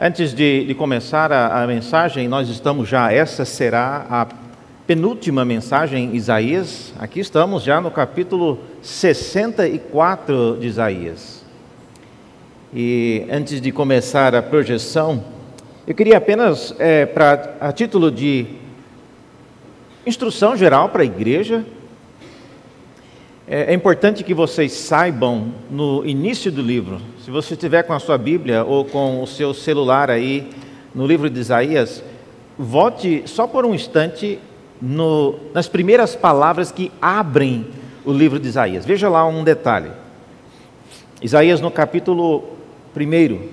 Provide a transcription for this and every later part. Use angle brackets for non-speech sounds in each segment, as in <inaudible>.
Antes de, de começar a, a, mensagem, nós estamos já, essa será a penúltima mensagem em Isaías. Aqui estamos já no capítulo 64 de Isaías. E antes de começar a projeção, eu queria apenas, é, pra, a título de instrução geral para a igreja, é, é importante que vocês saibam no início do livro, se você estiver com a sua Bíblia ou com o seu celular aí no livro de Isaías, volte só por um instante no, nas primeiras palavras que abrem o livro de Isaías. Veja lá um detalhe. Isaías no capítulo 1.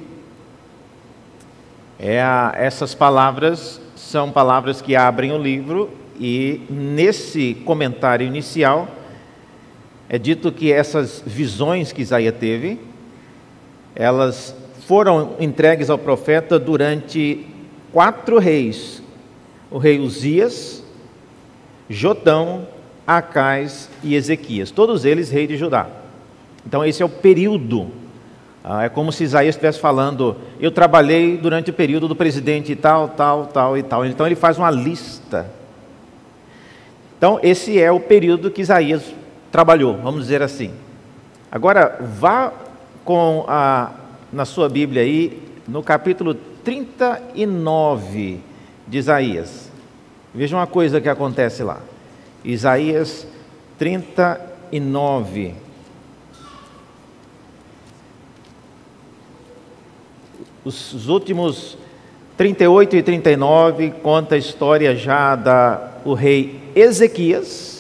É essas palavras são palavras que abrem o livro e nesse comentário inicial é dito que essas visões que Isaías teve, elas foram entregues ao profeta durante quatro reis: o rei Uzias, Jotão, Acais e Ezequias, todos eles reis de Judá. Então, esse é o período. Ah, é como se Isaías estivesse falando: Eu trabalhei durante o período do presidente tal, tal, tal e tal. Então, ele faz uma lista. Então, esse é o período que Isaías trabalhou, vamos dizer assim. Agora, vá com a, na sua Bíblia aí, no capítulo 39 de Isaías. Veja uma coisa que acontece lá. Isaías 39. Os últimos 38 e 39 conta a história já da o rei Ezequias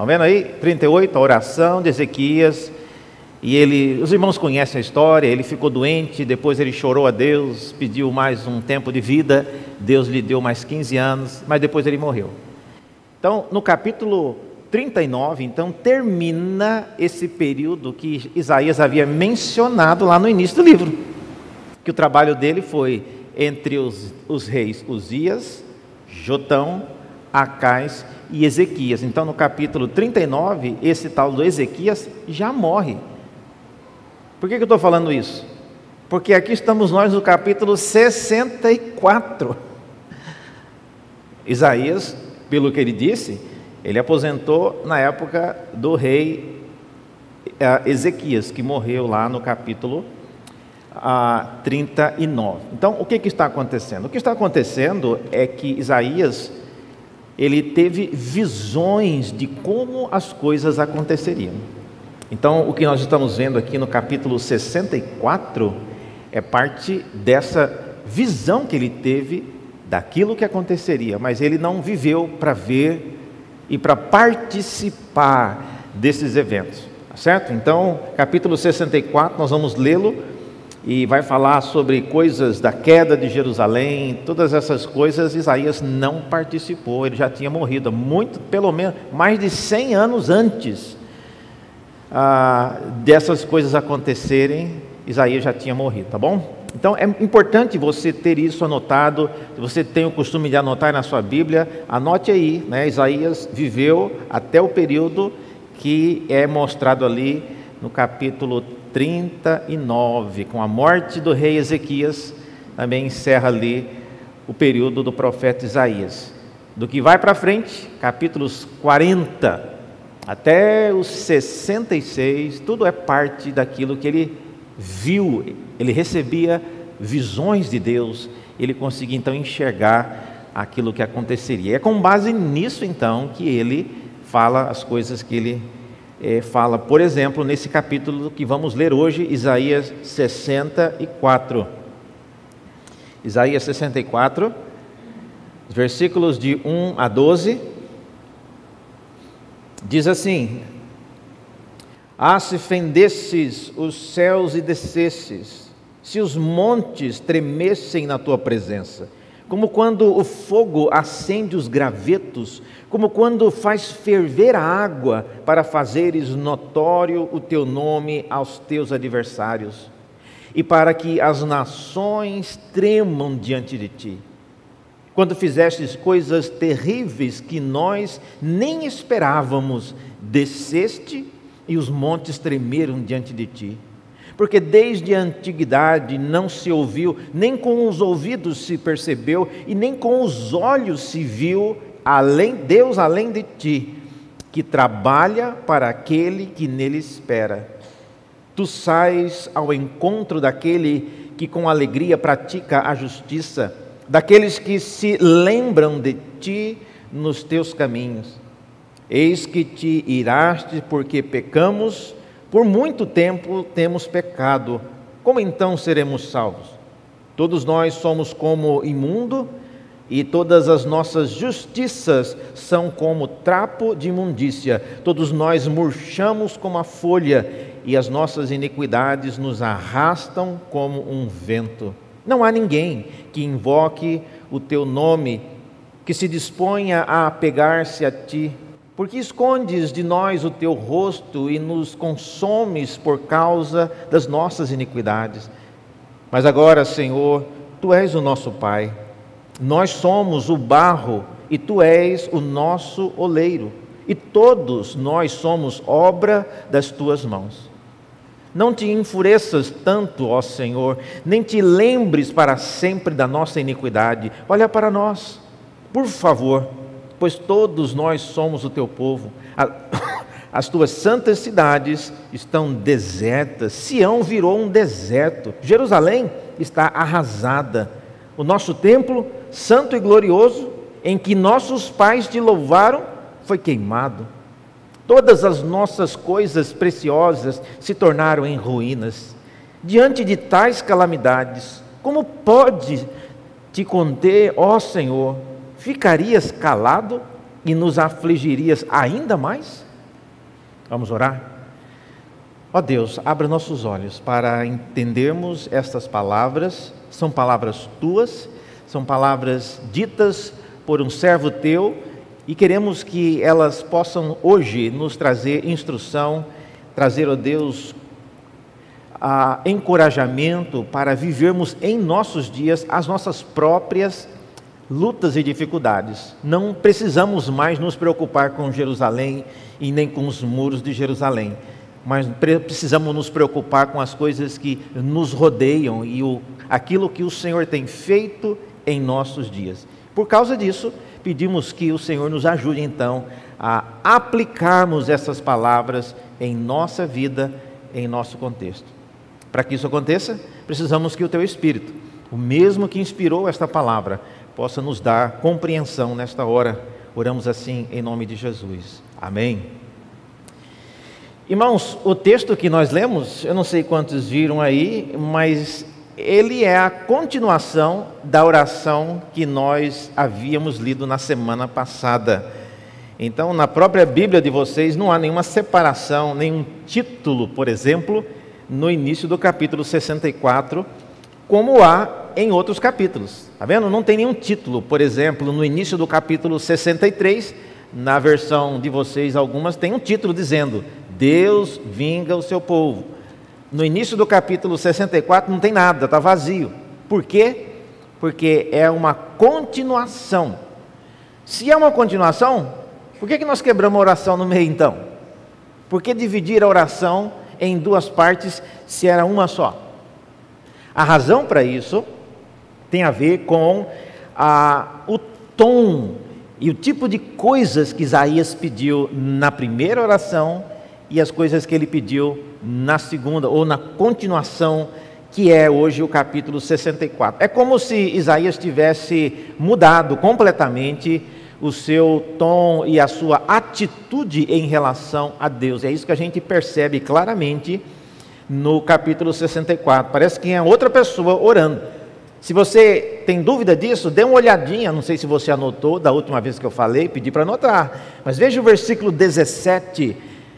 Estão vendo aí? 38, a oração de Ezequias. E ele, os irmãos conhecem a história, ele ficou doente, depois ele chorou a Deus, pediu mais um tempo de vida, Deus lhe deu mais 15 anos, mas depois ele morreu. Então, no capítulo 39, então, termina esse período que Isaías havia mencionado lá no início do livro. Que o trabalho dele foi entre os, os reis Uzias, Jotão, Acais e Ezequias. Então, no capítulo 39, esse tal do Ezequias já morre. Por que, que eu estou falando isso? Porque aqui estamos nós no capítulo 64. Isaías, pelo que ele disse, ele aposentou na época do rei eh, Ezequias, que morreu lá no capítulo 39. Ah, então, o que, que está acontecendo? O que está acontecendo é que Isaías ele teve visões de como as coisas aconteceriam. Então, o que nós estamos vendo aqui no capítulo 64 é parte dessa visão que ele teve daquilo que aconteceria, mas ele não viveu para ver e para participar desses eventos, tá certo? Então, capítulo 64, nós vamos lê-lo e vai falar sobre coisas da queda de Jerusalém, todas essas coisas, Isaías não participou, ele já tinha morrido, muito, pelo menos, mais de 100 anos antes ah, dessas coisas acontecerem, Isaías já tinha morrido, tá bom? Então é importante você ter isso anotado, se você tem o costume de anotar na sua Bíblia, anote aí, né? Isaías viveu até o período que é mostrado ali no capítulo 39, com a morte do rei Ezequias, também encerra ali o período do profeta Isaías. Do que vai para frente, capítulos 40 até os 66, tudo é parte daquilo que ele viu, ele recebia visões de Deus, ele conseguia então enxergar aquilo que aconteceria. É com base nisso então que ele fala as coisas que ele é, fala, por exemplo, nesse capítulo que vamos ler hoje, Isaías 64. Isaías 64, versículos de 1 a 12, diz assim: Ah, se fendesses os céus e descesses, se os montes tremessem na tua presença, como quando o fogo acende os gravetos, como quando faz ferver a água para fazeres notório o teu nome aos teus adversários, e para que as nações tremam diante de ti. Quando fizestes coisas terríveis que nós nem esperávamos, desceste e os montes tremeram diante de ti porque desde a antiguidade não se ouviu, nem com os ouvidos se percebeu, e nem com os olhos se viu, além Deus além de ti, que trabalha para aquele que nele espera. Tu sais ao encontro daquele que com alegria pratica a justiça, daqueles que se lembram de ti nos teus caminhos. Eis que te iraste porque pecamos, por muito tempo temos pecado, como então seremos salvos? Todos nós somos como imundo, e todas as nossas justiças são como trapo de imundícia. Todos nós murchamos como a folha, e as nossas iniquidades nos arrastam como um vento. Não há ninguém que invoque o teu nome, que se disponha a apegar-se a ti porque escondes de nós o teu rosto e nos consomes por causa das nossas iniquidades. Mas agora, Senhor, tu és o nosso Pai, nós somos o barro e tu és o nosso oleiro, e todos nós somos obra das tuas mãos. Não te enfureças tanto, ó Senhor, nem te lembres para sempre da nossa iniquidade. Olha para nós, por favor pois todos nós somos o teu povo. <coughs> As tuas santas cidades estão desertas, Sião virou um deserto, Jerusalém está arrasada. O nosso templo, santo e glorioso, em que nossos pais te louvaram, foi queimado. Todas as nossas coisas preciosas se tornaram em ruínas. Diante de tais calamidades, como pode te conter, ó Senhor? Ficarias calado e nos afligirias ainda mais? Vamos orar? Ó oh Deus, abra nossos olhos para entendermos estas palavras, são palavras tuas, são palavras ditas por um servo teu e queremos que elas possam hoje nos trazer instrução, trazer, ó oh Deus, encorajamento para vivermos em nossos dias as nossas próprias lutas e dificuldades. Não precisamos mais nos preocupar com Jerusalém e nem com os muros de Jerusalém, mas precisamos nos preocupar com as coisas que nos rodeiam e o, aquilo que o Senhor tem feito em nossos dias. Por causa disso, pedimos que o Senhor nos ajude então a aplicarmos essas palavras em nossa vida, em nosso contexto. Para que isso aconteça, precisamos que o teu Espírito, o mesmo que inspirou esta palavra, possa nos dar compreensão nesta hora. Oramos assim em nome de Jesus. Amém. Irmãos, o texto que nós lemos, eu não sei quantos viram aí, mas ele é a continuação da oração que nós havíamos lido na semana passada. Então, na própria Bíblia de vocês não há nenhuma separação, nenhum título, por exemplo, no início do capítulo 64, como há em outros capítulos. Está vendo? Não tem nenhum título. Por exemplo, no início do capítulo 63, na versão de vocês, algumas, tem um título dizendo: Deus vinga o seu povo. No início do capítulo 64 não tem nada, está vazio. Por quê? Porque é uma continuação. Se é uma continuação, por que, que nós quebramos a oração no meio então? Por que dividir a oração em duas partes se era uma só? A razão para isso tem a ver com o tom e o tipo de coisas que Isaías pediu na primeira oração e as coisas que ele pediu na segunda, ou na continuação, que é hoje o capítulo 64. É como se Isaías tivesse mudado completamente o seu tom e a sua atitude em relação a Deus. É isso que a gente percebe claramente no capítulo 64. Parece que é outra pessoa orando. Se você tem dúvida disso, dê uma olhadinha, não sei se você anotou da última vez que eu falei, pedi para anotar. Mas veja o versículo 17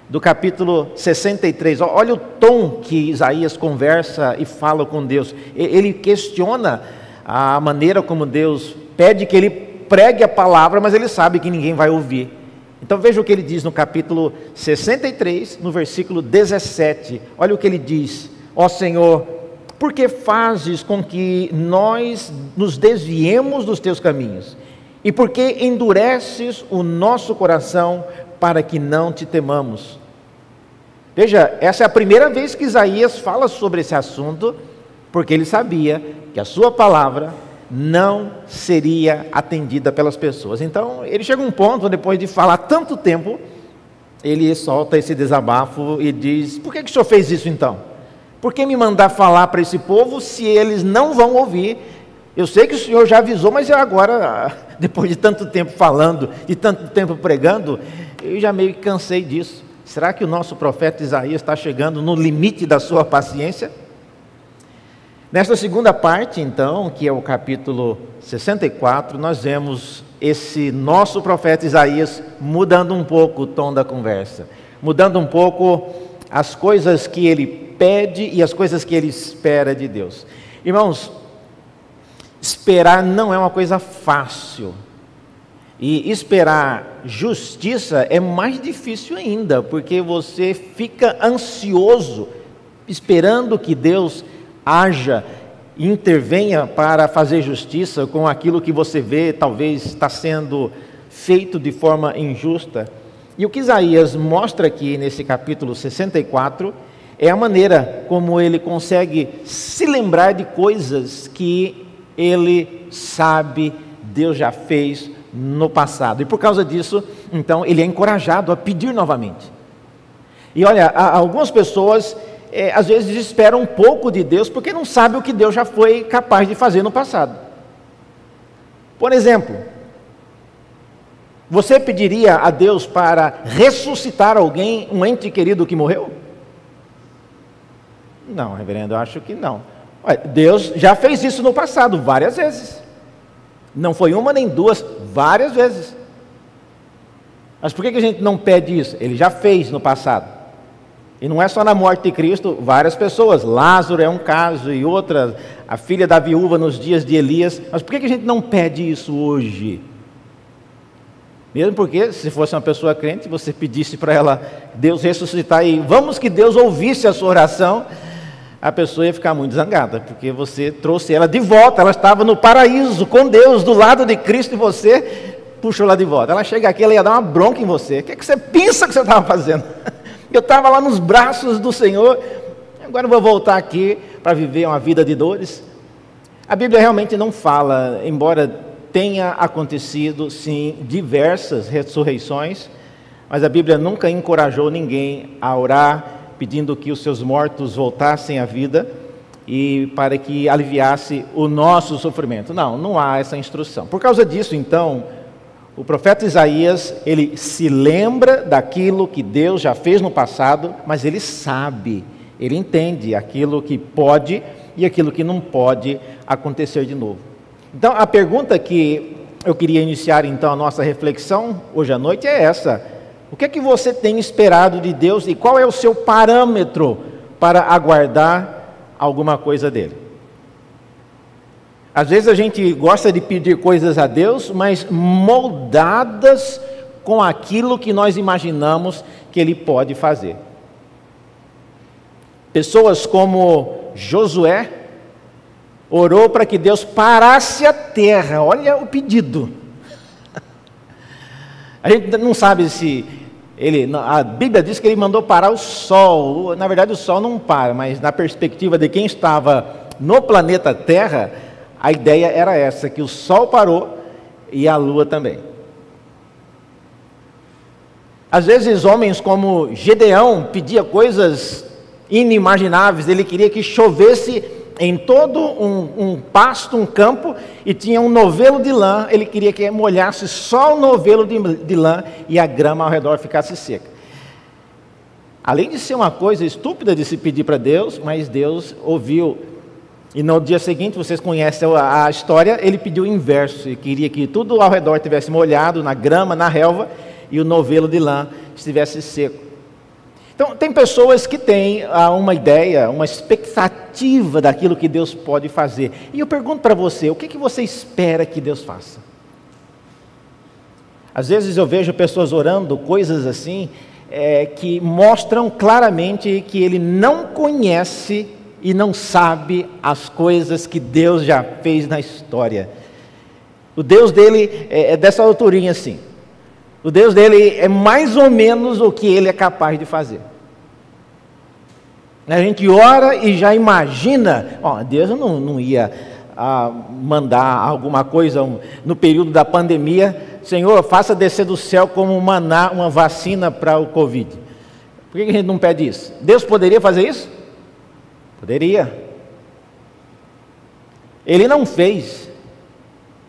do capítulo 63. Olha o tom que Isaías conversa e fala com Deus. Ele questiona a maneira como Deus pede que ele pregue a palavra, mas ele sabe que ninguém vai ouvir. Então veja o que ele diz no capítulo 63, no versículo 17. Olha o que ele diz: Ó Senhor, por que fazes com que nós nos desviemos dos teus caminhos? E por que endureces o nosso coração para que não te temamos? Veja, essa é a primeira vez que Isaías fala sobre esse assunto, porque ele sabia que a sua palavra não seria atendida pelas pessoas. Então, ele chega a um ponto, depois de falar tanto tempo, ele solta esse desabafo e diz: Por que, que o senhor fez isso então? Por que me mandar falar para esse povo se eles não vão ouvir? Eu sei que o senhor já avisou, mas agora, <laughs> depois de tanto tempo falando, de tanto tempo pregando, eu já meio que cansei disso. Será que o nosso profeta Isaías está chegando no limite da sua paciência? Nesta segunda parte, então, que é o capítulo 64, nós vemos esse nosso profeta Isaías mudando um pouco o tom da conversa, mudando um pouco as coisas que ele pede e as coisas que ele espera de Deus. Irmãos, esperar não é uma coisa fácil. E esperar justiça é mais difícil ainda, porque você fica ansioso, esperando que Deus haja, intervenha para fazer justiça com aquilo que você vê, talvez está sendo feito de forma injusta. E o que Isaías mostra aqui nesse capítulo 64 é a maneira como ele consegue se lembrar de coisas que ele sabe Deus já fez no passado. E por causa disso, então, ele é encorajado a pedir novamente. E olha, algumas pessoas é, às vezes esperam um pouco de Deus porque não sabem o que Deus já foi capaz de fazer no passado. Por exemplo, você pediria a Deus para ressuscitar alguém, um ente querido que morreu? Não, reverendo, eu acho que não. Deus já fez isso no passado várias vezes. Não foi uma nem duas, várias vezes. Mas por que a gente não pede isso? Ele já fez no passado. E não é só na morte de Cristo, várias pessoas. Lázaro é um caso e outra, a filha da viúva nos dias de Elias. Mas por que a gente não pede isso hoje? Mesmo porque, se fosse uma pessoa crente, você pedisse para ela Deus ressuscitar e vamos que Deus ouvisse a sua oração, a pessoa ia ficar muito zangada, porque você trouxe ela de volta, ela estava no paraíso com Deus, do lado de Cristo, e você puxou ela de volta. Ela chega aqui, ela ia dar uma bronca em você. O que, é que você pensa que você estava fazendo? <laughs> Eu estava lá nos braços do Senhor, agora eu vou voltar aqui para viver uma vida de dores. A Bíblia realmente não fala, embora tenha acontecido, sim, diversas ressurreições, mas a Bíblia nunca encorajou ninguém a orar pedindo que os seus mortos voltassem à vida e para que aliviasse o nosso sofrimento. Não, não há essa instrução. Por causa disso, então, o profeta Isaías, ele se lembra daquilo que Deus já fez no passado, mas ele sabe, ele entende aquilo que pode e aquilo que não pode acontecer de novo. Então, a pergunta que eu queria iniciar então a nossa reflexão hoje à noite é essa: o que é que você tem esperado de Deus e qual é o seu parâmetro para aguardar alguma coisa dele? Às vezes a gente gosta de pedir coisas a Deus, mas moldadas com aquilo que nós imaginamos que ele pode fazer. Pessoas como Josué orou para que Deus parasse a terra. Olha o pedido. A gente não sabe se ele, a Bíblia diz que ele mandou parar o sol. Na verdade, o sol não para, mas na perspectiva de quem estava no planeta Terra, a ideia era essa: que o sol parou e a lua também. Às vezes, homens como Gedeão pedia coisas inimagináveis, ele queria que chovesse em todo um, um, pasto, um campo, e tinha um novelo de lã. Ele queria que molhasse só o novelo de, de lã e a grama ao redor ficasse seca. Além de ser uma coisa estúpida de se pedir para Deus, mas Deus ouviu. E no dia seguinte, vocês conhecem a, história, ele pediu o inverso. Ele queria que tudo ao redor tivesse molhado, na grama, na relva, e o novelo de lã estivesse seco. Então, tem pessoas que têm ah, uma ideia, uma expectativa daquilo que Deus pode fazer. E eu pergunto para você: o que, que você espera que Deus faça? Às vezes eu vejo pessoas orando coisas assim, é, que mostram claramente que ele não conhece e não sabe as coisas que Deus já fez na história. O Deus dele é, é dessa alturinha assim. O Deus dele é mais ou menos o que ele é capaz de fazer. A gente ora e já imagina, ó, Deus não, não ia ah, mandar alguma coisa no período da pandemia, Senhor, faça descer do céu como maná uma vacina para o Covid. Por que a gente não pede isso? Deus poderia fazer isso? Poderia. Ele não fez,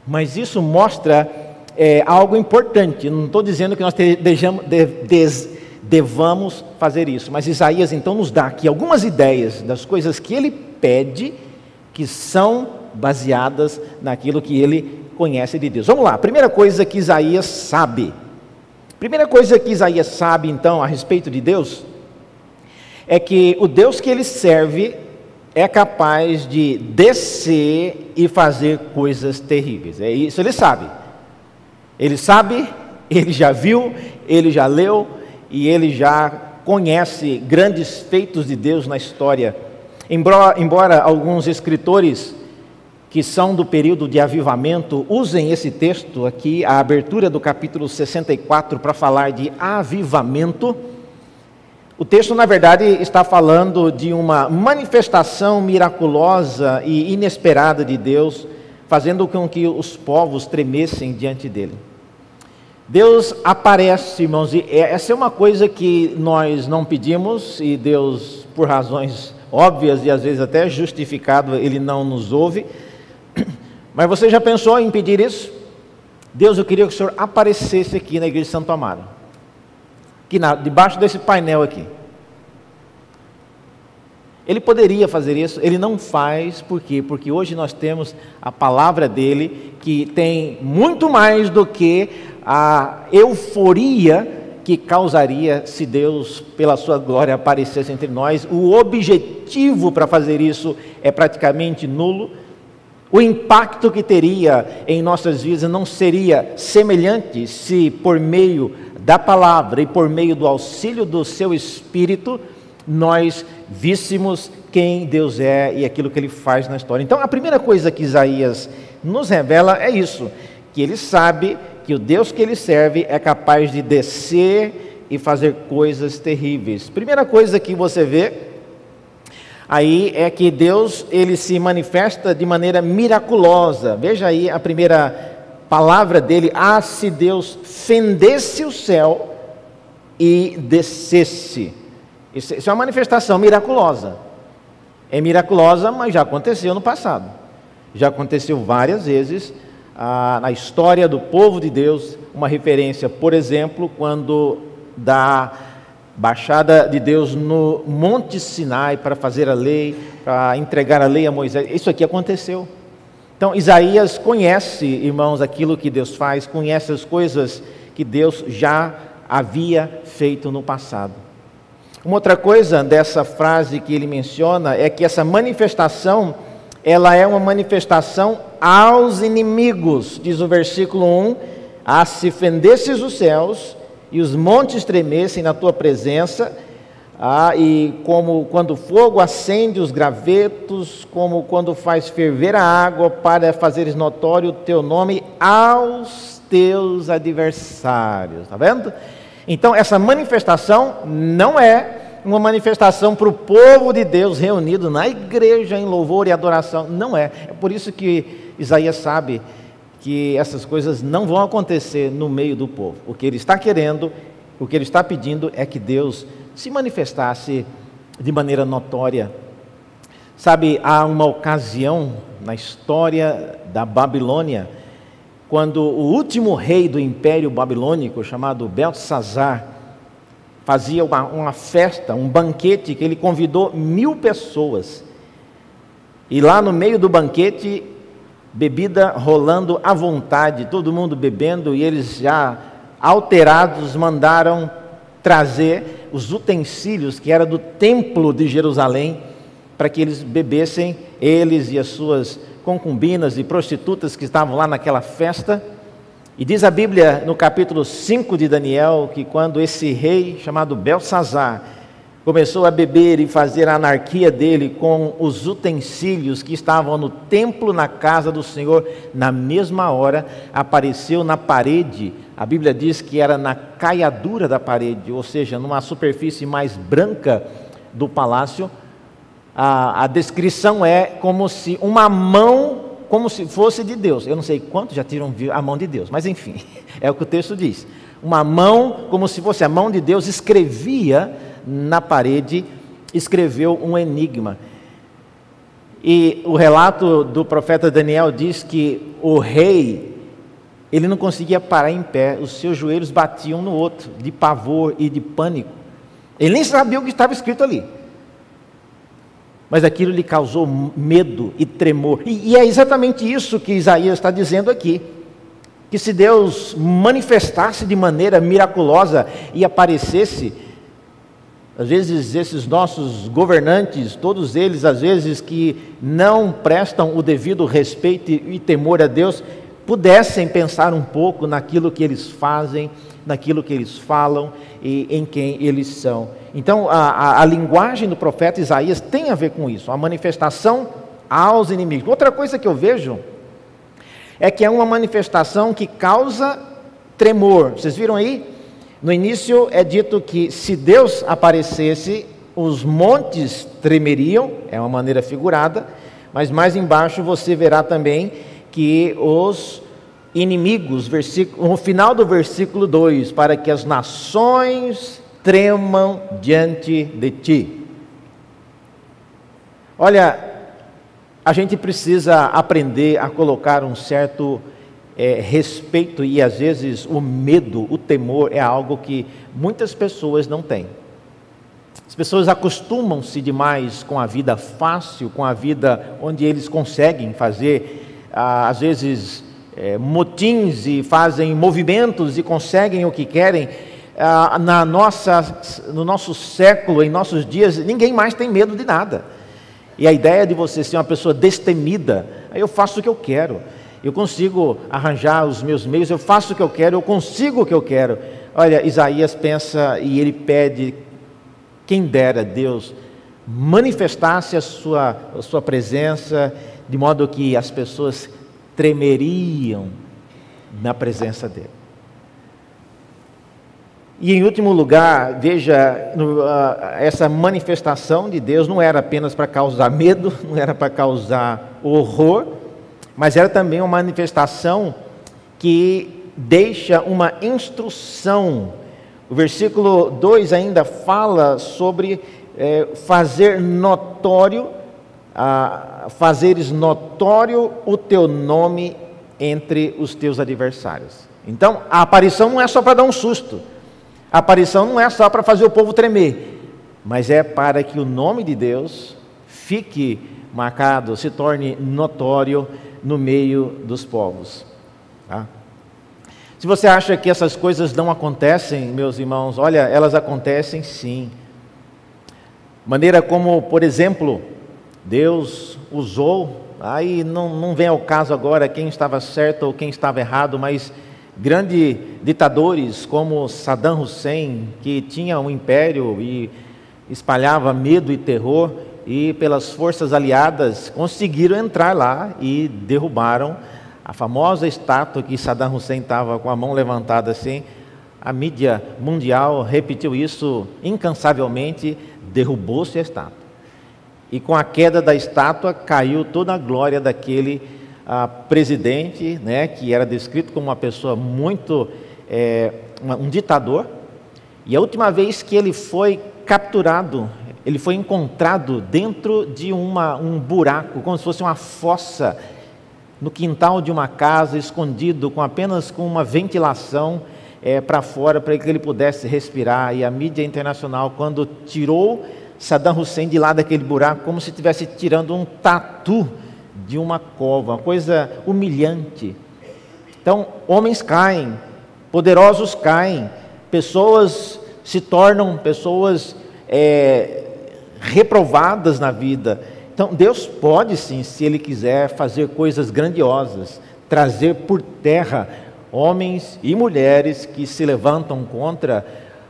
mas isso mostra é, algo importante. Não estou dizendo que nós dejamos, de, des, devamos fazer isso, mas Isaías então nos dá aqui algumas ideias das coisas que ele pede que são baseadas naquilo que ele conhece de Deus. Vamos lá, primeira coisa que Isaías sabe. Primeira coisa que Isaías sabe então a respeito de Deus é que o Deus que ele serve é capaz de descer e fazer coisas terríveis. É isso ele sabe. Ele sabe, <laughs> ele já viu, ele já leu e ele já conhece grandes feitos de Deus na história. Embora, alguns escritores que são do período de avivamento usem esse texto aqui, a abertura do capítulo 64, para falar de avivamento, o texto, na verdade, está falando de uma manifestação miraculosa e inesperada de Deus, fazendo com que os povos tremessem diante dele. Deus aparece, irmãos, e essa é uma coisa que nós não pedimos, e Deus, por razões óbvias e às vezes até justificado, ele não nos ouve. <clears throat> Mas você já pensou em pedir isso? Deus, eu queria que o Senhor aparecesse aqui na igreja de Santo Amaro aqui na, debaixo desse painel aqui. Ele poderia fazer isso, ele não faz, por quê? Porque hoje nós temos a palavra dele que tem muito mais do que a euforia que causaria se Deus, pela sua glória, aparecesse entre nós. O objetivo para fazer isso é praticamente nulo. O impacto que teria em nossas vidas não seria semelhante se, por meio da palavra e por meio do auxílio do seu Espírito, nós víssemos quem Deus é e aquilo que ele faz na história. Então, a primeira coisa que Isaías nos revela é isso: que ele sabe que o Deus que ele serve é capaz de descer e fazer coisas terríveis. Primeira coisa que você vê aí é que Deus ele se manifesta de maneira miraculosa. Veja aí a primeira palavra dele, ah, se Deus fendesse o céu e descesse. Isso, isso é uma manifestação miraculosa. É miraculosa, mas já aconteceu no passado. Já aconteceu várias vezes ah, na história do povo de Deus. Uma referência, por exemplo, quando da baixada de Deus no Monte Sinai para fazer a lei, para entregar a lei a Moisés. Isso aqui aconteceu. Então, Isaías conhece, irmãos, aquilo que Deus faz, conhece as coisas que Deus já havia feito no passado. Uma outra coisa dessa frase que ele menciona é que essa manifestação, ela é uma manifestação aos inimigos, diz o versículo 1: Ah, se fendesses os céus e os montes tremessem na tua presença, ah, e como quando o fogo acende os gravetos, como quando faz ferver a água para fazeres notório o teu nome aos teus adversários. Está vendo? Então, essa manifestação não é uma manifestação para o povo de Deus reunido na igreja em louvor e adoração. Não é. É por isso que Isaías sabe que essas coisas não vão acontecer no meio do povo. O que ele está querendo, o que ele está pedindo é que Deus se manifestasse de maneira notória. Sabe, há uma ocasião na história da Babilônia, quando o último rei do Império Babilônico, chamado Belsazar, fazia uma, uma festa, um banquete, que ele convidou mil pessoas. E lá no meio do banquete, bebida rolando à vontade, todo mundo bebendo, e eles já alterados mandaram trazer os utensílios que era do templo de Jerusalém para que eles bebessem, eles e as suas concubinas e prostitutas que estavam lá naquela festa. E diz a Bíblia no capítulo 5 de Daniel que quando esse rei chamado Belsazar começou a beber e fazer a anarquia dele com os utensílios que estavam no templo na casa do Senhor, na mesma hora apareceu na parede a Bíblia diz que era na caiadura da parede, ou seja, numa superfície mais branca do palácio, a, a descrição é como se uma mão, como se fosse de Deus. Eu não sei quantos já tiram a mão de Deus, mas enfim, <laughs> é o que o texto diz. Uma mão, como se fosse a mão de Deus, escrevia na parede, escreveu um enigma. E o relato do profeta Daniel diz que o rei, ele não conseguia parar em pé, os seus joelhos batiam no outro, de pavor e de pânico. Ele nem sabia o que estava escrito ali mas aquilo lhe causou medo e tremor. E, e, é exatamente isso que Isaías está dizendo aqui. Que se Deus manifestasse de maneira miraculosa e aparecesse, às vezes esses nossos governantes, todos eles, às vezes que não prestam o devido respeito e temor a Deus, pudessem pensar um pouco naquilo que eles fazem, naquilo que eles falam e em quem eles são. Então, a, a, a, linguagem do profeta Isaías tem a ver com isso, a manifestação aos inimigos. Outra coisa que eu vejo é que é uma manifestação que causa tremor. Vocês viram aí? No início é dito que se Deus aparecesse, os montes tremeriam, é uma maneira figurada, mas mais embaixo você verá também que os inimigos, no final do versículo 2, para que as nações tremam diante de ti. Olha, a gente precisa aprender a colocar um certo é, respeito e às vezes o medo, o temor é algo que muitas pessoas não têm. As pessoas acostumam-se demais com a vida fácil, com a vida onde eles conseguem fazer, ah, às vezes, é, motins e fazem movimentos e conseguem o que querem. Ah, na nossa, no nosso século, em nossos dias, ninguém mais tem medo de nada. E a ideia de você ser uma pessoa destemida, aí eu faço o que eu quero, eu consigo arranjar os meus meios, eu faço o que eu quero, eu consigo o que eu quero. Olha, Isaías pensa e ele pede, quem dera Deus manifestasse a sua, a sua presença, de modo que as pessoas tremeriam na presença dele. E em último lugar, veja, essa manifestação de Deus não era apenas para causar medo, <laughs> não era para causar horror, mas era também uma manifestação que deixa uma instrução. O versículo 2 ainda fala sobre é, fazer notório fazeres notório o teu nome entre os teus adversários. Então, a aparição não é só para dar um susto, a aparição não é só para fazer o povo tremer, mas é para que o nome de Deus fique marcado, se torne notório no meio dos povos. Tá? Se você acha que essas coisas não acontecem, meus irmãos, olha, elas acontecem sim. Maneira como, por exemplo, Deus usou, aí não, não vem ao caso agora quem estava certo ou quem estava errado, mas grandes ditadores como Saddam Hussein, que tinha um império e espalhava medo e terror, e pelas forças aliadas conseguiram entrar lá e derrubaram a famosa estátua que Saddam Hussein estava com a mão levantada assim. A mídia mundial repetiu isso incansavelmente, derrubou-se a estátua. E com a queda da estátua caiu toda a glória daquele ah, presidente, né, que era descrito como uma pessoa muito, é, um ditador. E a última vez que ele foi capturado, ele foi encontrado dentro de uma, um buraco, como se fosse uma fossa, no quintal de uma casa, escondido, com apenas com uma ventilação é, para fora, para que ele pudesse respirar. E a mídia internacional, quando tirou Saddam Hussein de lá daquele buraco, como se estivesse tirando um tatu de uma cova, uma coisa humilhante. Então, homens caem, poderosos caem, pessoas se tornam pessoas é, reprovadas na vida. Então, Deus pode sim, se Ele quiser, fazer coisas grandiosas, trazer por terra homens e mulheres que se levantam contra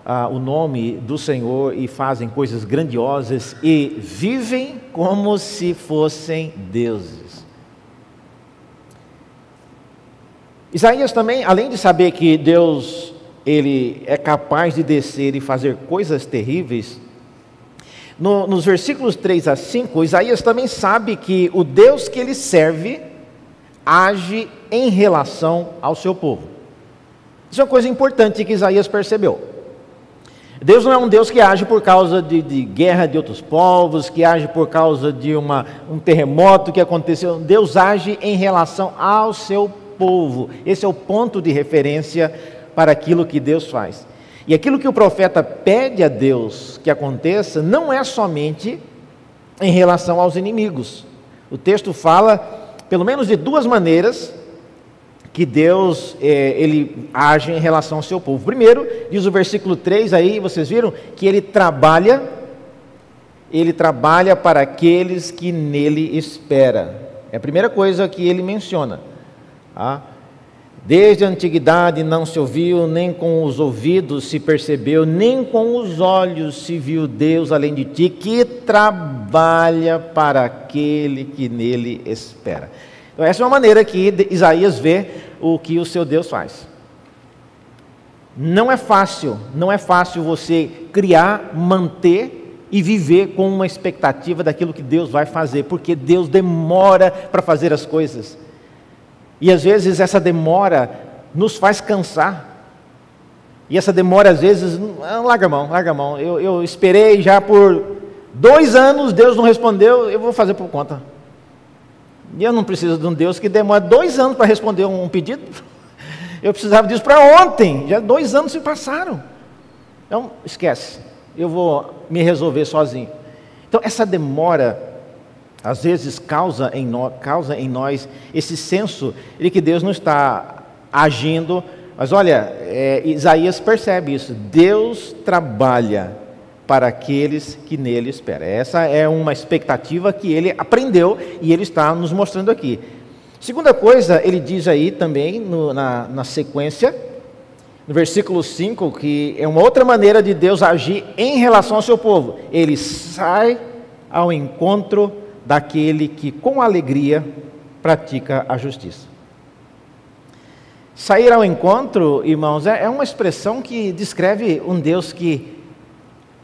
ah, o nome do Senhor e fazem coisas grandiosas e vivem como se fossem deuses. Isaías também, além de saber que Deus ele é capaz de descer e fazer coisas terríveis, No, nos versículos 3 a 5, Isaías também sabe que o Deus que ele serve age em relação ao seu povo. Isso é uma coisa importante que Isaías percebeu. Deus não é um Deus que age por causa de, de guerra de outros povos, que age por causa de uma, um terremoto que aconteceu. Deus age em relação ao seu povo. Esse é o ponto de referência para aquilo que Deus faz. E aquilo que o profeta pede a Deus que aconteça não é somente em relação aos inimigos. O texto fala, pelo menos de duas maneiras, que Deus é, ele age em relação ao seu povo. Primeiro, diz o versículo 3 aí, vocês viram que ele trabalha ele trabalha para aqueles que nele espera. É a primeira coisa que ele menciona. Ah, desde a antiguidade não se ouviu, nem com os ouvidos se percebeu, nem com os olhos se viu Deus além de ti, que trabalha para aquele que nele espera. Então, essa é uma maneira que Isaías vê o que o seu Deus faz. Não é fácil, não é fácil você criar, manter e viver com uma expectativa daquilo que Deus vai fazer, porque Deus demora para fazer as coisas. E às vezes essa demora nos faz cansar. E essa demora, às vezes, ah, larga a mão, larga a mão. Eu, eu esperei já por dois anos, Deus não respondeu, eu vou fazer por conta. E eu não preciso de um Deus que demora dois anos para responder um pedido. <laughs> Eu precisava disso para ontem. Já dois anos se passaram. Então, esquece. Eu vou me resolver sozinho. Então, essa demora, às vezes, causa em, no, causa em nós esse senso de que Deus não está agindo. Mas olha, é, Isaías percebe isso. Deus trabalha para aqueles que nele esperam. Essa é uma expectativa que ele aprendeu e ele está nos mostrando aqui. Segunda coisa, ele diz aí também no, na, na sequência, no versículo 5, que é uma outra maneira de Deus agir em relação ao seu povo. Ele sai ao encontro daquele que com alegria pratica a justiça. Sair ao encontro, irmãos, é, é uma expressão que descreve um Deus que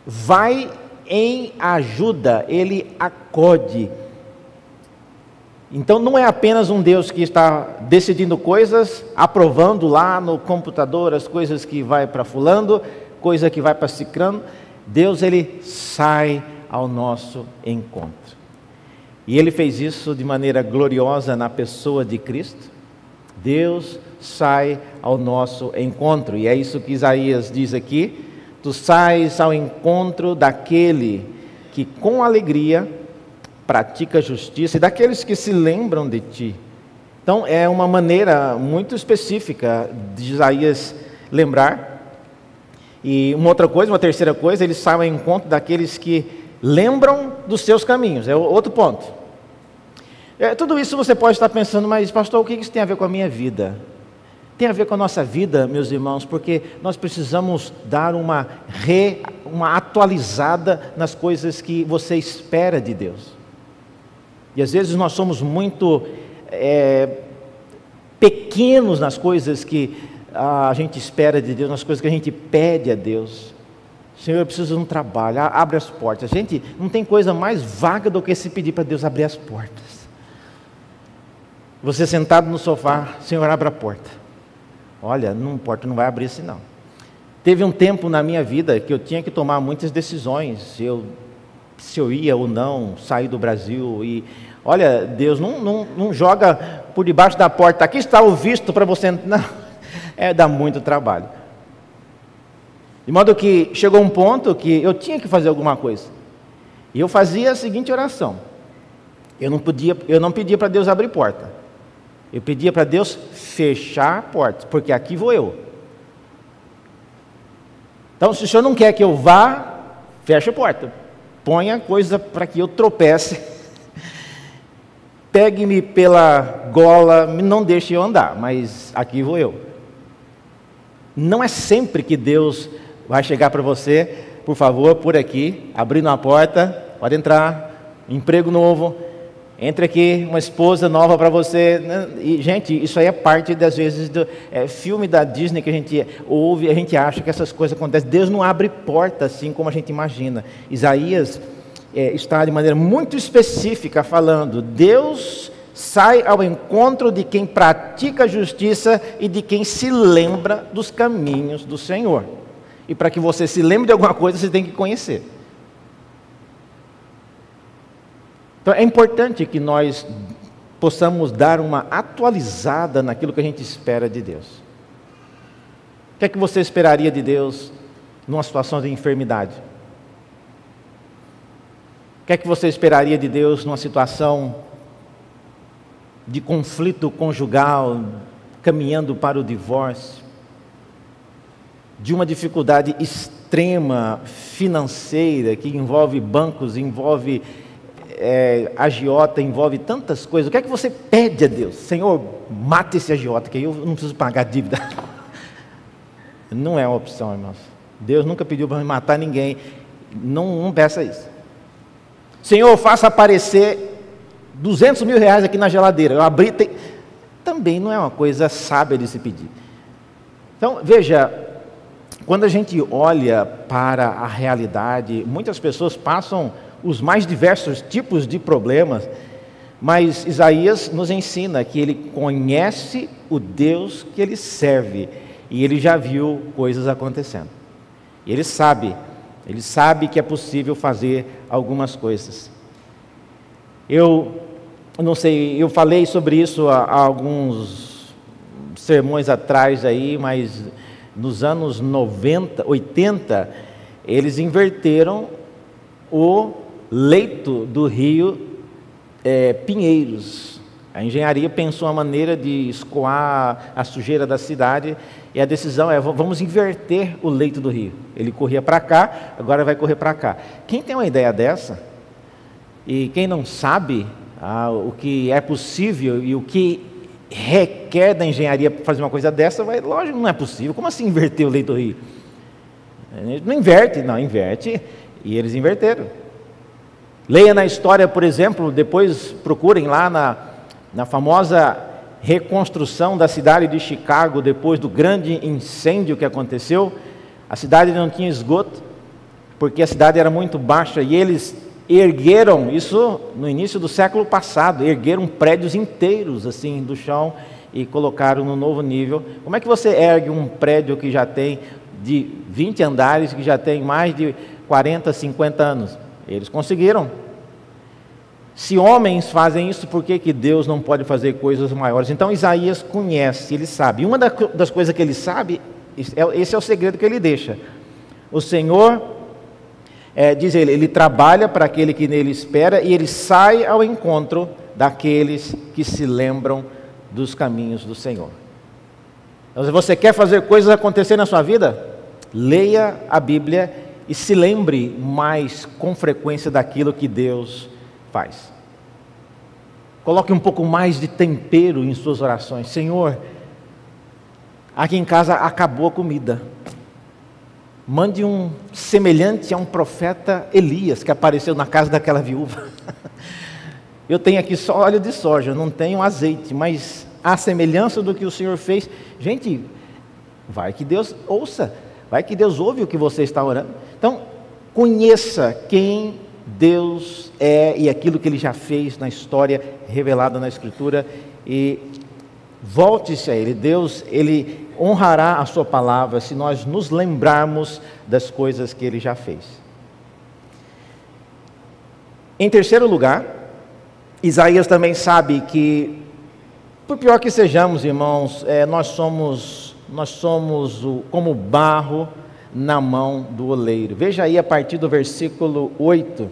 vai em ajuda, ele acode. Então não é apenas um Deus que está decidindo coisas, aprovando lá no computador as coisas que vai para fulano, coisa que vai para cicrano. Deus ele sai ao nosso encontro. E ele fez isso de maneira gloriosa na pessoa de Cristo. Deus sai ao nosso encontro. E é isso que Isaías diz aqui tu sais ao encontro daquele que com alegria pratica justiça e daqueles que se lembram de ti. Então é uma maneira muito específica de Isaías lembrar. E uma outra coisa, uma terceira coisa, ele sai ao encontro daqueles que lembram dos seus caminhos. É outro ponto. É, tudo isso você pode estar pensando, mas pastor, o que isso tem a ver com a minha vida? tem a ver com a nossa vida, meus irmãos, porque nós precisamos dar uma, re, uma atualizada nas coisas que você espera de Deus. E às vezes nós somos muito é, pequenos nas coisas que a gente espera de Deus, nas coisas que a gente pede a Deus. Senhor, eu preciso de um trabalho, abre as portas. Gente, não tem coisa mais vaga do que se pedir para Deus abrir as portas. Você sentado no sofá, Senhor, abre a porta. Olha, não importa, não vai abrir assim não. Teve um tempo na minha vida que eu tinha que tomar muitas decisões. Eu, se eu ia ou não sair do Brasil. E olha, Deus não, não, não joga por debaixo da porta. Aqui está o visto para você. <laughs> Não, é, dá muito trabalho. De modo que chegou um ponto que eu tinha que fazer alguma coisa. E eu fazia a seguinte oração. Eu não podia, eu não pedia para Deus abrir porta. Eu pedia para Deus fechar a porta, porque aqui vou eu. Então, se o senhor não quer que eu vá, feche a porta. Ponha coisa para que eu tropece. <laughs> Pegue-me pela gola, não deixe eu andar, mas aqui vou eu. Não é sempre que Deus vai chegar para você, por favor, por aqui, abrindo a porta, pode entrar, emprego novo, entre aqui uma esposa nova para você. Né? E, gente, isso aí é parte das vezes do é, filme da Disney que a gente ouve, a gente acha que essas coisas acontecem. Deus não abre porta assim como a gente imagina. Isaías, é, está de maneira muito específica falando: Deus sai ao encontro de quem pratica a justiça e de quem se lembra dos caminhos do Senhor. E para que você se lembre de alguma coisa, você tem que conhecer. Então é importante que nós possamos dar uma atualizada naquilo que a gente espera de Deus. O que é que você esperaria de Deus numa situação de enfermidade? O que é que você esperaria de Deus numa situação de conflito conjugal, caminhando para o divórcio? De uma dificuldade extrema financeira que envolve bancos, envolve é, agiota envolve tantas coisas. O que é que você pede a Deus? Senhor, mate esse agiota, que eu não preciso pagar dívida. <laughs> Não é uma opção, irmãos. Deus nunca pediu para matar ninguém. Não, não peça isso. Senhor, faça aparecer 200 mil reais aqui na geladeira. Eu abri. Tem... Também não é uma coisa sábia de se pedir. Então, veja, quando a gente olha para a realidade, muitas pessoas passam os mais diversos tipos de problemas, mas Isaías nos ensina que ele conhece o Deus que ele serve e ele já viu coisas acontecendo. Ele sabe, ele sabe que é possível fazer algumas coisas. Eu não sei, eu falei sobre isso há, há alguns sermões atrás aí, mas nos anos 90, 80, eles inverteram o leito do rio é, Pinheiros. A engenharia pensou uma maneira de escoar a sujeira da cidade e a decisão é: vamos inverter o leito do rio. Ele corria para cá, agora vai correr para cá. Quem tem uma ideia dessa e quem não sabe ah, o que é possível e o que requer da engenharia fazer uma coisa dessa, vai, lógico, não é possível. Como assim inverter o leito do rio? Não inverte, não, inverte. E eles inverteram. Leia na história, por exemplo, depois procurem lá na, na famosa reconstrução da cidade de Chicago depois do grande incêndio que aconteceu. A cidade não tinha esgoto, porque a cidade era muito baixa e eles ergueram isso no início do século passado, ergueram prédios inteiros assim do chão e colocaram no novo nível. Como é que você ergue um prédio que já tem de 20 andares, que já tem mais de 40, 50 anos? Eles conseguiram. Se homens fazem isso, por que, que Deus não pode fazer coisas maiores? Então Isaías conhece, ele sabe. E uma das coisas que ele sabe, é, esse é o segredo que ele deixa. O Senhor, é, diz ele, ele trabalha para aquele que nele espera e ele sai ao encontro daqueles que se lembram dos caminhos do Senhor. Então, se você quer fazer coisas acontecer na sua vida, leia a Bíblia e se lembre mais com frequência daquilo que Deus faz. Coloque um pouco mais de tempero em suas orações. Senhor, aqui em casa acabou a comida. Mande um semelhante a um profeta Elias que apareceu na casa daquela viúva. <laughs> Eu tenho aqui só óleo de soja, não tenho azeite, mas a semelhança do que o Senhor fez, gente, vai que Deus ouça, vai que Deus ouve o que você está orando. Então, conheça quem Deus é e aquilo que ele já fez na história revelada na Escritura e volte-se a Ele. Deus, Ele honrará a Sua palavra se nós nos lembrarmos das coisas que Ele já fez. Em terceiro lugar, Isaías também sabe que, por pior que sejamos, irmãos, é, nós somos, nós somos o, como barro na mão do oleiro. Veja aí a partir do versículo 8.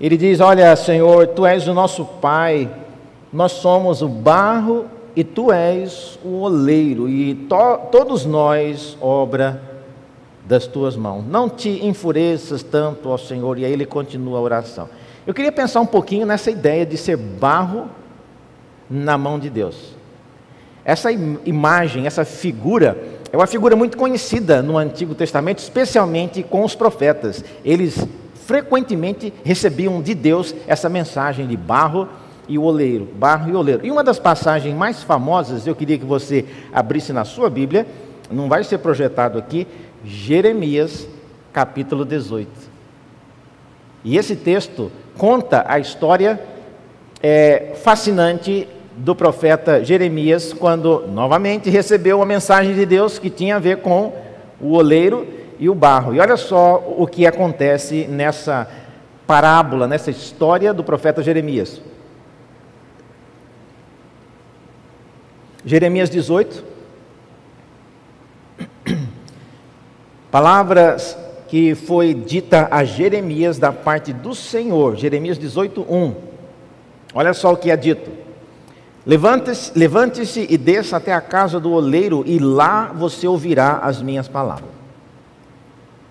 Ele diz: Olha, Senhor, tu és o nosso Pai, nós somos o barro e tu és o oleiro, e to todos nós, obra das tuas mãos. Não te enfureças tanto ao Senhor, e aí ele continua a oração. Eu queria pensar um pouquinho nessa ideia de ser barro na mão de Deus. Essa imagem, essa figura, é uma figura muito conhecida no Antigo Testamento, especialmente com os profetas. Eles frequentemente recebiam de Deus essa mensagem de barro e oleiro, barro e oleiro. E uma das passagens mais famosas, eu queria que você abrisse na sua Bíblia, não vai ser projetado aqui, Jeremias, capítulo 18. E esse texto conta a história é, fascinante do profeta Jeremias, quando novamente recebeu a mensagem de Deus que tinha a ver com o oleiro e o barro. E olha só o que acontece nessa parábola, nessa história do profeta Jeremias. Jeremias 18. <clears throat> Palavras que foi dita a Jeremias da parte do Senhor. Jeremias 18, 1. Olha só o que é dito. Levante-se levante e desça até a casa do oleiro, e lá você ouvirá as minhas palavras.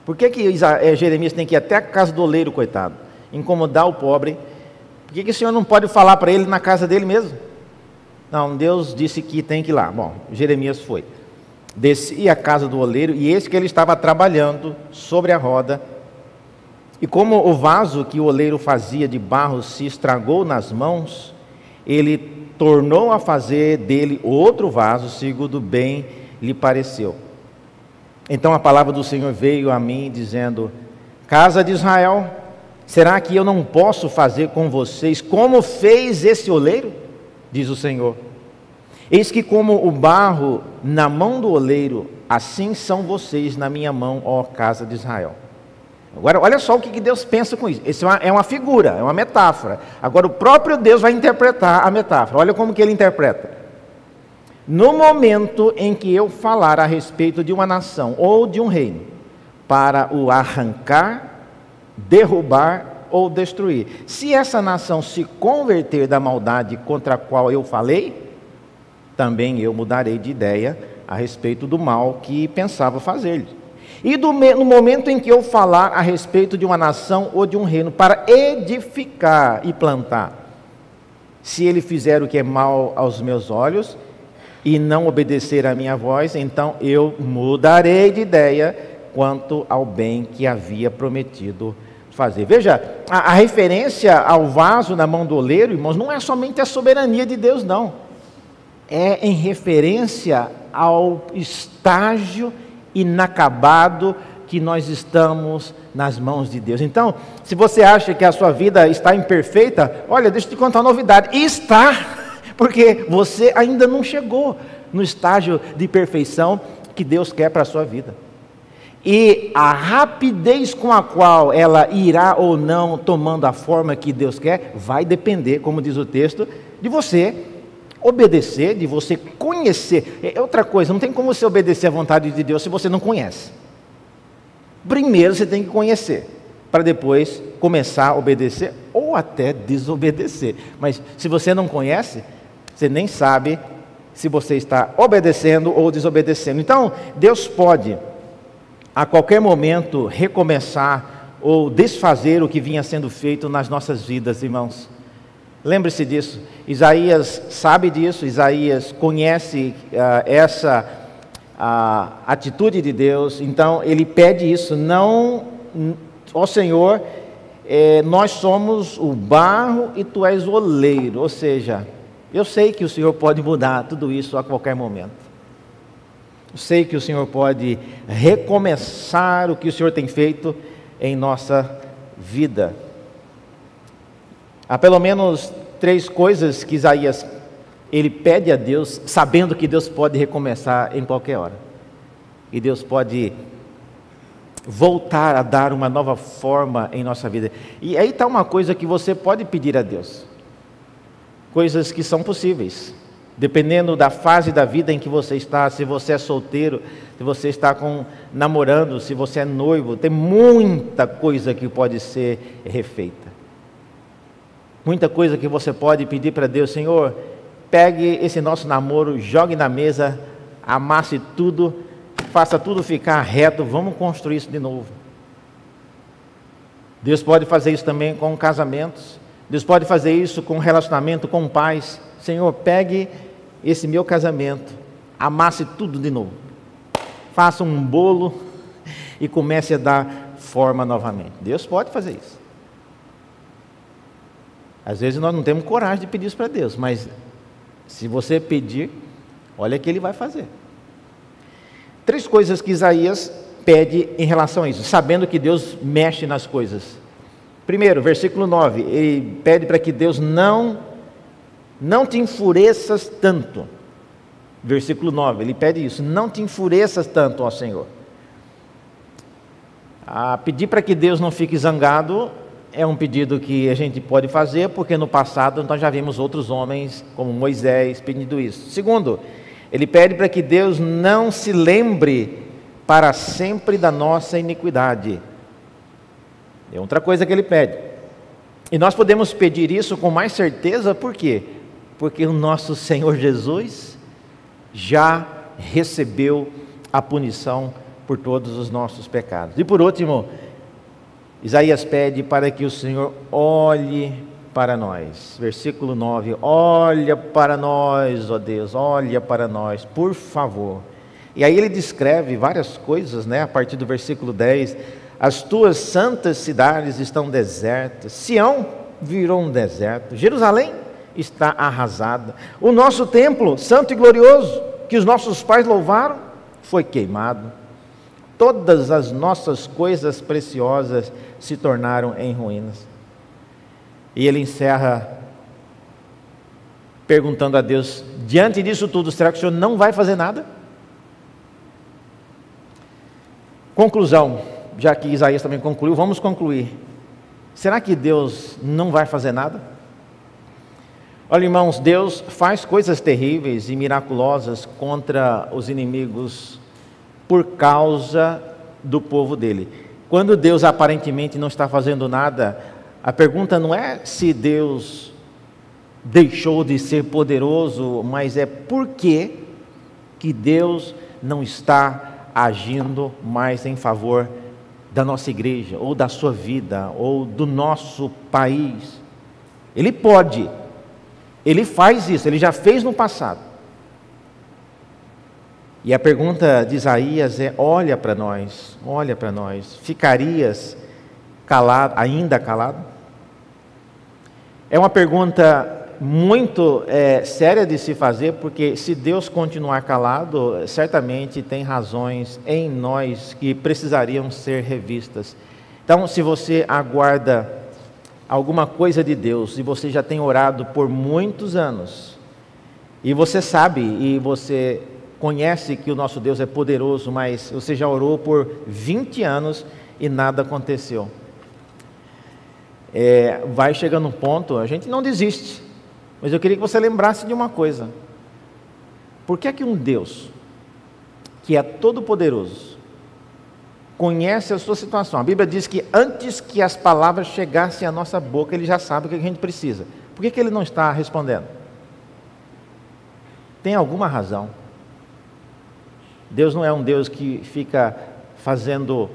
Por que, que eh, Jeremias tem que ir até a casa do oleiro, coitado? Incomodar o pobre. Por que, que o Senhor não pode falar para ele na casa dele mesmo? Não, Deus disse que tem que ir lá. Bom, Jeremias foi. Descia à casa do oleiro, e eis que ele estava trabalhando sobre a roda. E como o vaso que o oleiro fazia de barro se estragou nas mãos, ele tornou a fazer dele outro vaso, segundo bem lhe pareceu. Então a palavra do Senhor veio a mim, dizendo: Casa de Israel, será que eu não posso fazer com vocês como fez esse oleiro? Diz o Senhor. Eis que, como o barro na mão do oleiro, assim são vocês na minha mão, ó casa de Israel. Agora, olha só o que Deus pensa com isso. Isso é uma, é uma figura, é uma metáfora. Agora, o próprio Deus vai interpretar a metáfora. Olha como que ele interpreta. No momento em que eu falar a respeito de uma nação ou de um reino, para o arrancar, derrubar ou destruir. Se essa nação se converter da maldade contra a qual eu falei, também eu mudarei de ideia a respeito do mal que pensava fazer-lhe. E do, no momento em que eu falar a respeito de uma nação ou de um reino para edificar e plantar, se ele fizer o que é mal aos meus olhos, e não obedecer à minha voz, então eu mudarei de ideia quanto ao bem que havia prometido fazer. Veja, a, a, referência ao vaso na mão do oleiro, irmãos, não é somente a soberania de Deus, não. É em referência ao estágio inacabado que nós estamos nas mãos de Deus. Então, se você acha que a sua vida está imperfeita, olha, deixa eu te contar uma novidade. Está <laughs> porque você ainda não chegou no estágio de perfeição que Deus quer para a sua vida. E a rapidez com a qual ela irá ou não tomando a forma que Deus quer, vai depender, como diz o texto, de você obedecer, de você conhecer. É outra coisa, não tem como você obedecer à vontade de Deus se você não conhece. Primeiro você tem que conhecer, para depois começar a obedecer ou até desobedecer. Mas se você não conhece, você nem sabe se você está obedecendo ou desobedecendo. Então, Deus pode, a qualquer momento, recomeçar ou desfazer o que vinha sendo feito nas nossas vidas, irmãos. Lembre-se disso. Isaías sabe disso, Isaías conhece uh, essa uh, atitude de Deus, então ele pede isso, não, ó Senhor, eh, nós somos o barro e tu és o oleiro, ou seja, eu sei que o Senhor pode mudar tudo isso a qualquer momento. Eu sei que o Senhor pode recomeçar o que o Senhor tem feito em nossa vida. Há pelo menos três coisas que Isaías ele pede a Deus, sabendo que Deus pode recomeçar em qualquer hora. E Deus pode voltar a dar uma nova forma em nossa vida. E aí está uma coisa que você pode pedir a Deus coisas que são possíveis. Dependendo da fase da vida em que você está, se você é solteiro, se você está com, namorando, se você é noivo, tem muita coisa que pode ser refeita. Muita coisa que você pode pedir para Deus, Senhor, pegue esse nosso namoro, jogue na mesa, amasse tudo, faça tudo ficar reto, vamos construir isso de novo. Deus pode fazer isso também com casamentos. Deus pode fazer isso com relacionamento com pais. Senhor, pegue esse meu casamento, amasse tudo de novo. Faça um bolo e comece a dar forma novamente. Deus pode fazer isso. Às vezes nós não temos coragem de pedir isso para Deus, mas se você pedir, olha que Ele vai fazer. Três coisas que Isaías pede em relação a isso, sabendo que Deus mexe nas coisas. Primeiro, versículo 9, ele pede para que Deus não não te enfureças tanto. Versículo 9, ele pede isso, não te enfureças tanto, ó Senhor. A pedir para que Deus não fique zangado é um pedido que a gente pode fazer, porque no passado nós já vimos outros homens, como Moisés, pedindo isso. Segundo, ele pede para que Deus não se lembre para sempre da nossa iniquidade. É outra coisa que ele pede. E nós podemos pedir isso com mais certeza, por quê? Porque o nosso Senhor Jesus já recebeu a punição por todos os nossos pecados. E por último, Isaías pede para que o Senhor olhe para nós. Versículo 9: Olha para nós, ó Deus, olha para nós, por favor. E aí ele descreve várias coisas, né, a partir do versículo 10. As tuas santas cidades estão desertas, Sião virou um deserto, Jerusalém está arrasada. O nosso templo, santo e glorioso, que os nossos pais louvaram, foi queimado todas as nossas coisas preciosas se tornaram em ruínas. E ele encerra perguntando a Deus: diante disso tudo, será que o Senhor não vai fazer nada? Conclusão, já que Isaías também concluiu, vamos concluir. Será que Deus não vai fazer nada? Olha, irmãos, Deus faz coisas terríveis e miraculosas contra os inimigos por causa do povo dele. Quando Deus aparentemente não está fazendo nada, a pergunta não é se Deus deixou de ser poderoso, mas é por que, que Deus não está agindo mais em favor da nossa igreja, ou da sua vida, ou do nosso país. Ele pode, ele faz isso, ele já fez no passado. E a pergunta de Isaías é: olha para nós, olha para nós, ficarias calado, ainda calado? É uma pergunta muito é, séria de se fazer, porque se Deus continuar calado, certamente tem razões em nós que precisariam ser revistas. Então, se você aguarda alguma coisa de Deus e você já tem orado por muitos anos, e você sabe, e você conhece que o nosso Deus é poderoso, mas você já orou por 20 anos e nada aconteceu. É, vai chegando um ponto, a gente não desiste, mas eu queria que você lembrasse de uma coisa: por que é que um Deus que é todo-poderoso conhece a sua situação? A Bíblia diz que antes que as palavras chegassem à nossa boca, ele já sabe o que a gente precisa. Por que, que ele não está respondendo? Tem alguma razão. Deus não é um Deus que fica fazendo,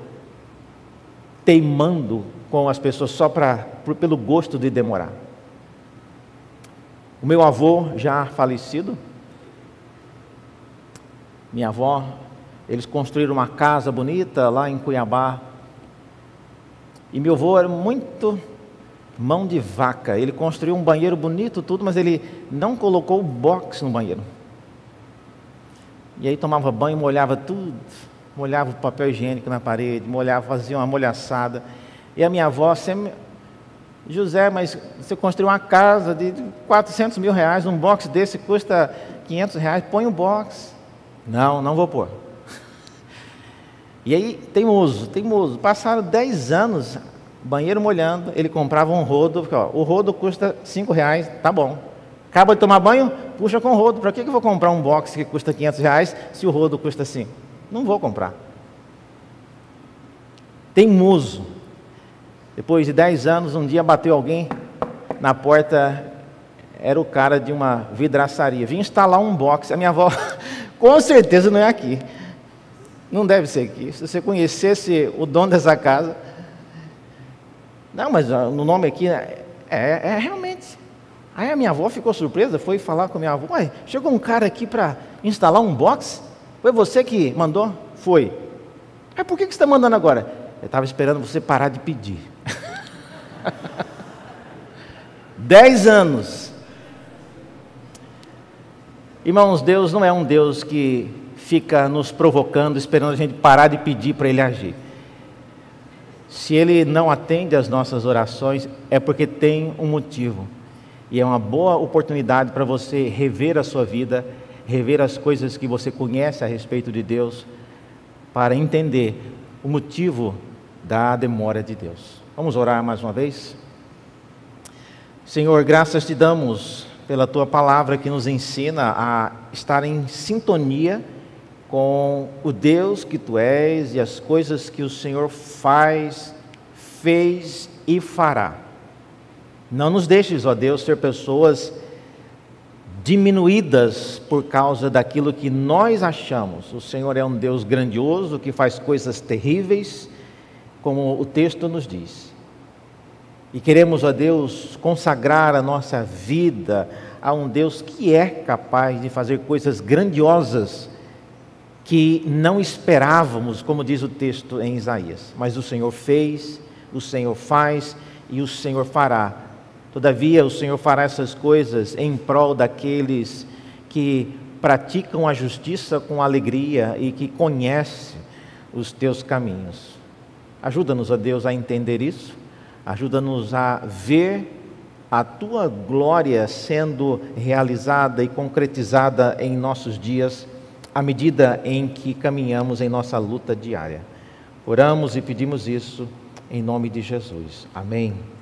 teimando com as pessoas só pra, pelo gosto de demorar. O meu avô já falecido, minha avó, eles construíram uma casa bonita lá em Cuiabá. E meu avô era muito mão de vaca. Ele construiu um banheiro bonito, tudo, mas ele não colocou box no banheiro. E aí tomava banho, molhava tudo, molhava o papel higiênico na parede, molhava, fazia uma molhaçada. E a minha avó sempre, José, mas você construiu uma casa de 400 mil reais, um box desse custa 500 reais, põe um box. Não, não vou pôr. <laughs> E aí, teimoso, teimoso. Passaram 10 anos, banheiro molhando, ele comprava um rodo, porque, ó, o rodo custa 5 reais, tá bom. Acaba de tomar banho, puxa com o rodo. Para que eu vou comprar um box que custa 500 reais se o rodo custa assim? Não vou comprar. Teimoso. Depois de 10 anos, um dia bateu alguém na porta, era o cara de uma vidraçaria. Vim instalar um box. A minha avó, <laughs> com certeza não é aqui. Não deve ser aqui. Se você conhecesse o dono dessa casa. Não, mas ah, no nome aqui é, é realmente. Aí a minha avó ficou surpresa, foi falar com a minha avó: Ué, chegou um cara aqui para instalar um box? Foi você que mandou? Foi. Aí por que, que você está mandando agora? Eu estava esperando você parar de pedir. <laughs> Dez anos. Irmãos, Deus não é um Deus que fica nos provocando, esperando a gente parar de pedir para Ele agir. Se Ele não atende às nossas orações, é porque tem um motivo. E é uma boa oportunidade para você rever a sua vida, rever as coisas que você conhece a respeito de Deus, para entender o motivo da demora de Deus. Vamos orar mais uma vez? Senhor, graças te damos pela tua palavra que nos ensina a estar em sintonia com o Deus que tu és e as coisas que o Senhor faz, fez e fará. Não nos deixes, ó Deus, ser pessoas diminuídas por causa daquilo que nós achamos. O Senhor é um Deus grandioso que faz coisas terríveis, como o texto nos diz. E queremos, ó Deus, consagrar a nossa vida a um Deus que é capaz de fazer coisas grandiosas que não esperávamos, como diz o texto em Isaías, mas o Senhor fez, o Senhor faz e o Senhor fará. Todavia, o Senhor fará essas coisas em prol daqueles que praticam a justiça com alegria e que conhecem os teus caminhos. Ajuda-nos, Deus, a entender isso, ajuda-nos a ver a tua glória sendo realizada e concretizada em nossos dias à medida em que caminhamos em nossa luta diária. Oramos e pedimos isso em nome de Jesus. Amém.